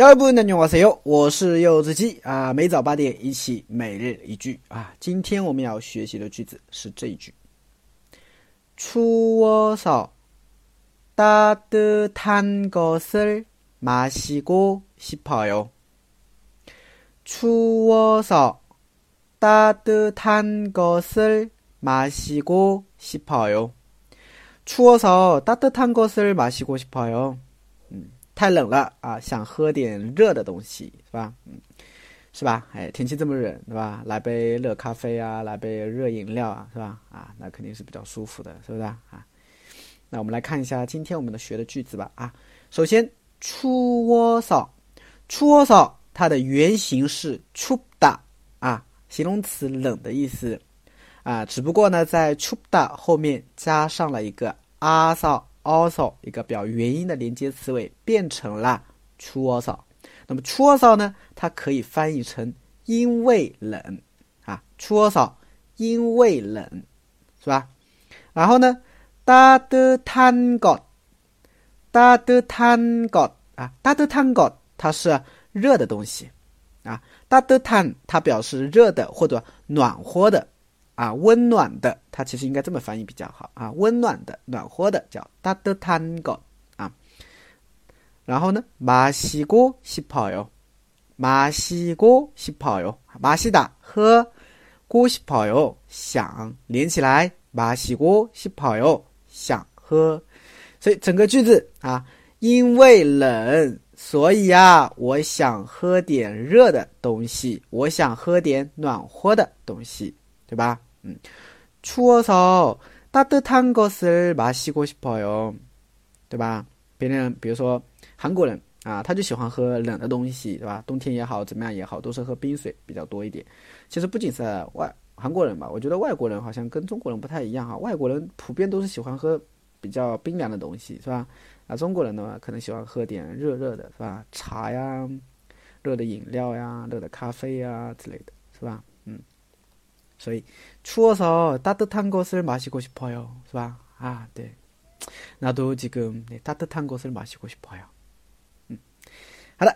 要不呢？你好，谁哟？我是柚子鸡啊！每早八点一起每日一句啊！今天我们要学习的句子是这一句：추워서따뜻한것을마시고싶어 요。 추워서따뜻한것을마시고싶어 요。 추워서따뜻한것을마시고싶어 요。 太冷了啊，想喝点热的东西，是吧？嗯，是吧？哎，天气这么冷，对吧？来杯热咖啡啊，来杯热饮料啊，是吧？啊，那肯定是比较舒服的，是不是啊？那我们来看一下今天我们的学的句子吧。啊，首先，出窝扫，出窝扫，它的原型是出的啊，形容词冷的意思啊，只不过呢，在出的后面加上了一个阿扫。also 一个表原因的连接词尾变成了 true also，那么 true also 呢？它可以翻译成因为冷啊，true also 因为冷是吧？然后呢，따뜻한 것， 따뜻한 것， 啊，따뜻한 것， 它是热的东西啊，따뜻한它表示热的或者暖和的。 啊，温暖的，它其实应该这么翻译比较好啊，温暖的、暖和的叫따뜻한 것， 啊。然后呢，마시고싶어 요， 마시고싶어 요， 마시다喝，고싶어 요， 想连起来，마시고싶어 요， 想喝。所以整个句子啊，因为冷，所以啊，我想喝点热的东西，我想喝点暖和的东西，对吧？ 嗯，추워서따뜻한것을마시고싶어 요， 对吧？别人比如说韩国人啊，他就喜欢喝冷的东西，对吧？冬天也好，怎么样也好，都是喝冰水比较多一点。其实不仅是外韩国人吧，我觉得外国人好像跟中国人不太一样哈。外国人普遍都是喜欢喝比较冰凉的东西，是吧？啊，中国人的话可能喜欢喝点热热的，是吧？茶呀，热的饮料呀，热的咖啡呀之类的，是吧？嗯。 저희 추워서 따뜻한 것을 마시고 싶어요. 와, 아, 네. 나도 지금 네, 따뜻한 것을 마시고 싶어요. 음. 하나,